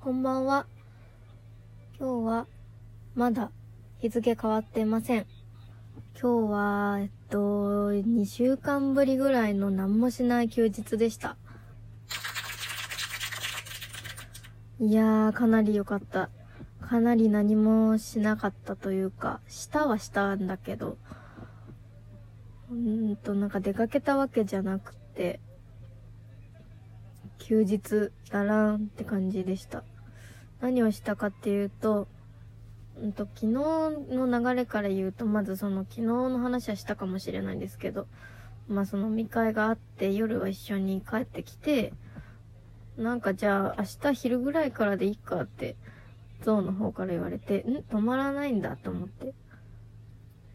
こんばんは。今日は、まだ日付変わってません。今日は、えっと、2週間ぶりぐらいの何もしない休日でした。いやー、かなり良かった。かなり何もしなかったというか、したはしたんだけど、うーんと、なんか出かけたわけじゃなくて、休日だらんって感じでした。何をしたかっていうと、うんと、昨日の流れから言うと、まずその昨日の話はしたかもしれないんですけど、まあその飲み会があって、夜は一緒に帰ってきて、なんかじゃあ明日昼ぐらいからでいいかって、ゾウの方から言われて、ん？止まらないんだと思って。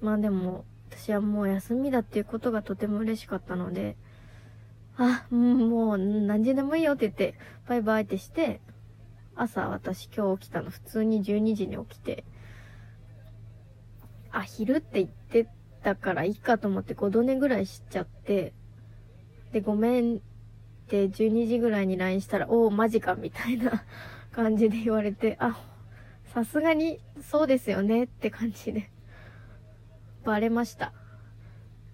まあでも、私はもう休みだっていうことがとても嬉しかったので、あ、もう何時でもいいよって言って、バイバイってして、朝私今日起きたの普通に12時に起きて、あ、昼って言ってたからいいかと思って5度寝ぐらいしちゃって、で、ごめんって12時ぐらいに LINE したら、おお、マジかみたいな 感じで言われて、あ、さすがにそうですよねって感じで、バレました。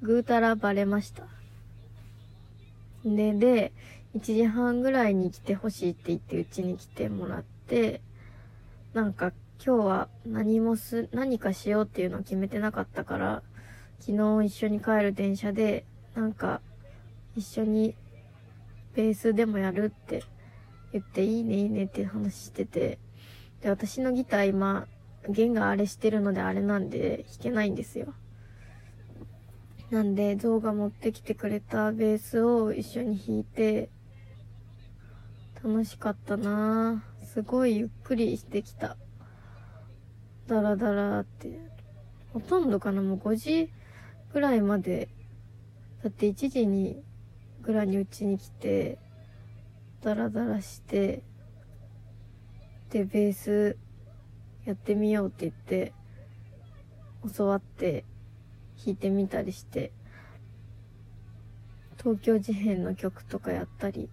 ぐうたらバレました。で、で、1時半ぐらいに来てほしいって言ってうちに来てもらって、なんか今日は何もす、何かしようっていうのを決めてなかったから、昨日一緒に帰る電車で、なんか一緒にベースでもやるって言っていいねいいねって話してて、で、私のギター今、弦があれしてるのであれなんで弾けないんですよ。なんで、ゾウが持ってきてくれたベースを一緒に弾いて、楽しかったなぁすごいゆっくりしてきた。ダラダラって。ほとんどかなもう5時ぐらいまで。だって1時に、ぐらいにうちに来て、ダラダラして、で、ベースやってみようって言って、教わって、弾いてみたりして、東京事変の曲とかやったり。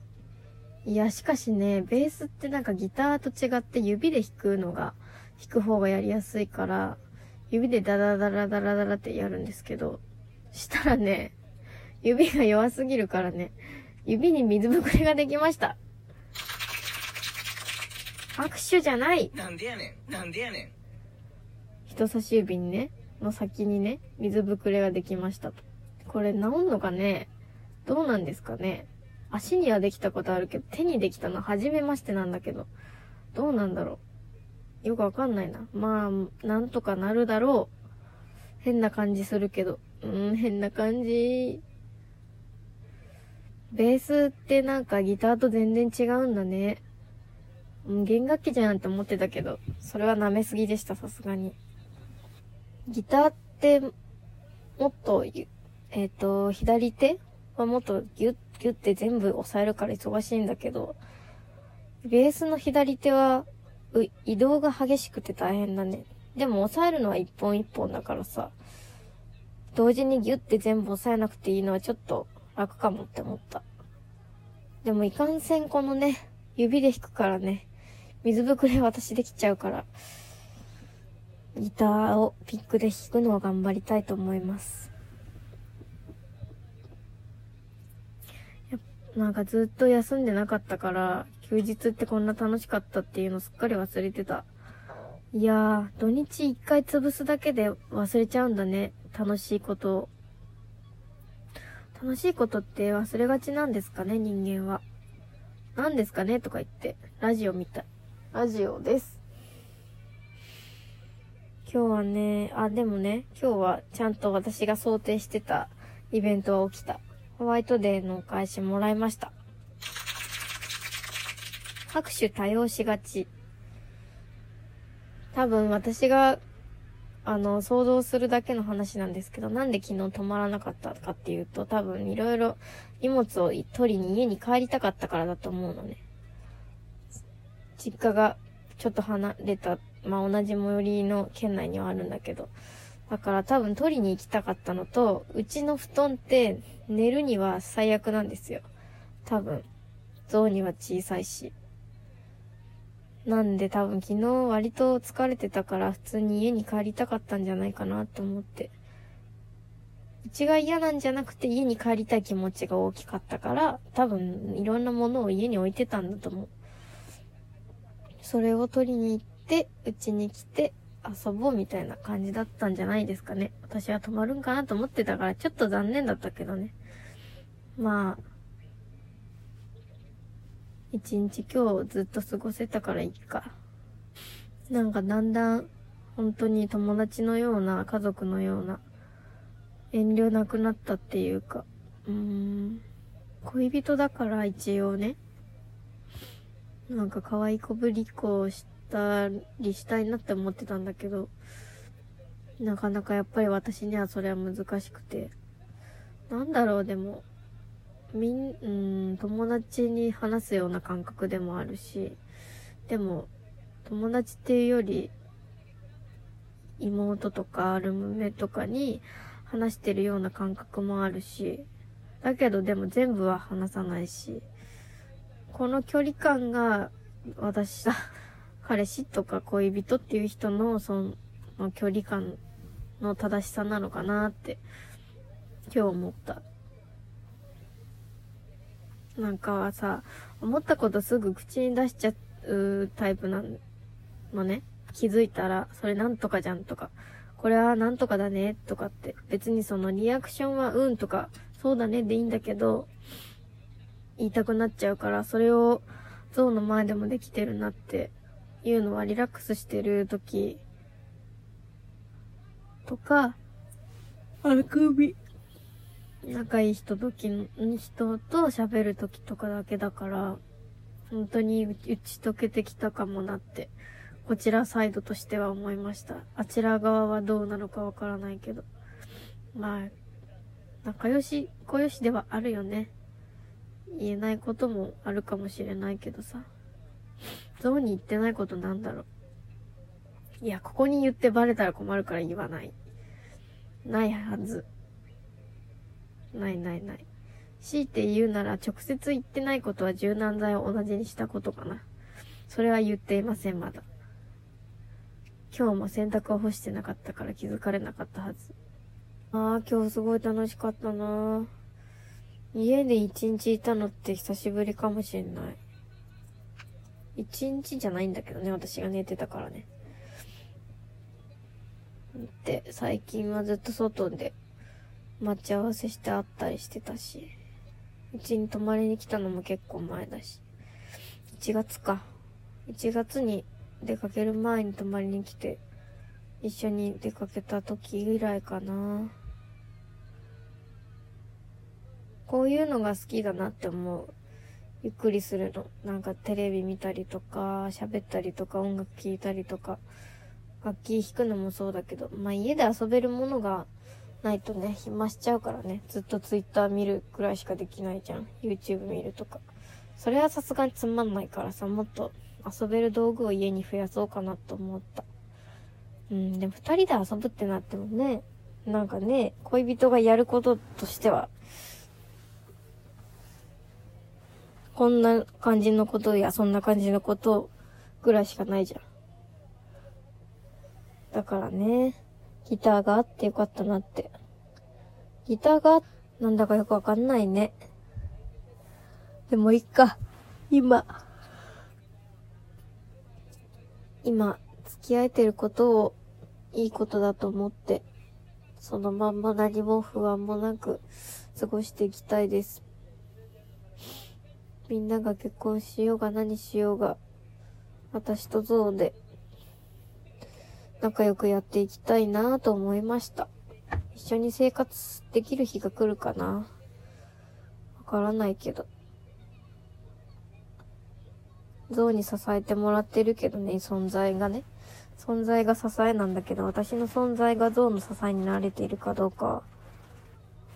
いや、しかしね、ベースってなんかギターと違って指で弾くのが、弾く方がやりやすいから、指でダラダラダラダラってやるんですけど、したらね、指が弱すぎるからね、指に水ぶくれができました。拍手じゃないなんでやねんなんでやねん人差し指にね、の先にね、水ぶくれができましたと。これ治んのかね？どうなんですかね？足にはできたことあるけど、手にできたの？は初めましてなんだけど、どうなんだろう？よくわかんないな。まあ、なんとかなるだろう。変な感じするけど。うん、変な感じ。ベースってなんかギターと全然違うんだね。うん、弦楽器じゃんって思ってたけど、それは舐めすぎでした、さすがに。ギターって、もっと、えっ、と、左手？はもっとギュッ、ギュッて全部押さえるから忙しいんだけど、ベースの左手は、移動が激しくて大変だね。でも押さえるのは一本一本だからさ、同時にギュッて全部押さえなくていいのはちょっと楽かもって思った。でもいかんせんこのね、指で弾くからね、水ぶくれ私できちゃうから、ギターをピックで弾くのを頑張りたいと思います。なんかずっと休んでなかったから、休日ってこんな楽しかったっていうのすっかり忘れてた。いやー、土日一回潰すだけで忘れちゃうんだね。楽しいことを。楽しいことって忘れがちなんですかね、人間は。何ですかねとか言って、ラジオみたい。ラジオです。今日はね、あ、でもね、今日はちゃんと私が想定してたイベントは起きた。ホワイトデーのお返しもらいました。拍手多用しがち。多分私が、あの、想像するだけの話なんですけど、なんで昨日止まらなかったかっていうと、多分いろいろ荷物を取りに家に帰りたかったからだと思うのね。実家がちょっと離れた、まあ、同じ最寄りの県内にはあるんだけど、だから多分取りに行きたかったのと、うちの布団って寝るには最悪なんですよ。多分。象には小さいし。なんで多分昨日割と疲れてたから普通に家に帰りたかったんじゃないかなって思って。うちが嫌なんじゃなくて家に帰りたい気持ちが大きかったから、多分いろんなものを家に置いてたんだと思う。それを取りに行って、うちに来て遊ぼうみたいな感じだったんじゃないですかね。私は泊まるんかなと思ってたからちょっと残念だったけどね。まあ、一日今日ずっと過ごせたからいいか。なんかだんだん本当に友達のような家族のような遠慮なくなったっていうか、うーん、恋人だから一応ね、なんか可愛い子ぶりっ子をしたりしたいなって思ってたんだけど、なかなかやっぱり私にはそれは難しくて、なんだろうでも、みん、うん、友達に話すような感覚でもあるし、でも、友達っていうより、妹とかルームメとかに話してるような感覚もあるし、だけどでも全部は話さないし、この距離感が私だ、彼氏とか恋人っていう人のその距離感の正しさなのかなって今日思った。なんかさ、思ったことすぐ口に出しちゃうタイプなのね。気づいたら、それなんとかじゃんとか、これはなんとかだねとかって、別にそのリアクションはうんとか、そうだねでいいんだけど、言いたくなっちゃうから、それを象の前でもできてるなっていうのはリラックスしてる時とか、あくび。仲いい人時の、人と喋る時とかだけだから、本当に打ち解けてきたかもなって、こちらサイドとしては思いました。あちら側はどうなのかわからないけど。まあ、仲良し、小良しではあるよね。言えないこともあるかもしれないけどさ。ゾウに言ってないことなんだろう。いや、ここに言ってバレたら困るから言わない。ないはず。ないないない。強いて言うなら直接言ってないことは柔軟剤を同じにしたことかな。それは言っていません、まだ。今日も洗濯を干してなかったから気づかれなかったはず。ああ、今日すごい楽しかったな家で一日いたのって久しぶりかもしんない。一日じゃないんだけどね、私が寝てたからね。で、最近はずっと外で待ち合わせして会ったりしてたし、うちに泊まりに来たのも結構前だし、1月か。1月に出かける前に泊まりに来て、一緒に出かけた時以来かな。こういうのが好きだなって思う。ゆっくりするの。なんかテレビ見たりとか、喋ったりとか、音楽聴いたりとか、楽器弾くのもそうだけど、まあ家で遊べるものがないとね、暇しちゃうからね、ずっとツイッター見るくらいしかできないじゃん。YouTube 見るとか。それはさすがにつまんないからさ、もっと遊べる道具を家に増やそうかなと思った。うん、でも二人で遊ぶってなってもね、なんかね、恋人がやることとしては、こんな感じのことやそんな感じのことぐらいしかないじゃん。だからね、ギターがあってよかったなって。ギターが、なんだかよくわかんないね。でもいっか、今。今、付き合えてることをいいことだと思って、そのまんま何も不安もなく過ごしていきたいです。みんなが結婚しようが何しようが、私とゾウで仲良くやっていきたいなと思いました。一緒に生活できる日が来るかなわからないけど。ゾウに支えてもらってるけどね、存在がね。存在が支えなんだけど、私の存在がゾウの支えになれているかどうか、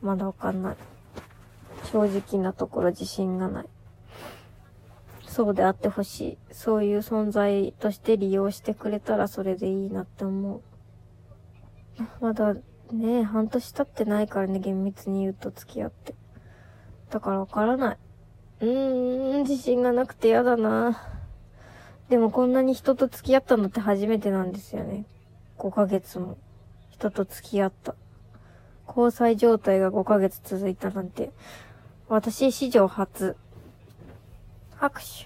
まだわかんない。正直なところ自信がない。そうであってほしい。そういう存在として利用してくれたらそれでいいなって思う。まだね、半年経ってないからね、厳密に言うと付き合って。だからわからない。うーん、自信がなくて嫌だな。でもこんなに人と付き合ったのって初めてなんですよね。5ヶ月も人と付き合った。交際状態が5ヶ月続いたなんて、私史上初。拍手。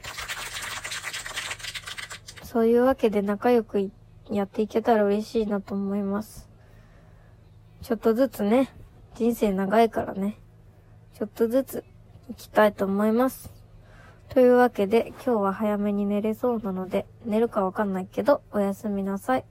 そういうわけで仲良くやっていけたら嬉しいなと思います。ちょっとずつね、人生長いからね、ちょっとずつ行きたいと思います。というわけで、今日は早めに寝れそうなので、寝るかわかんないけど、おやすみなさい。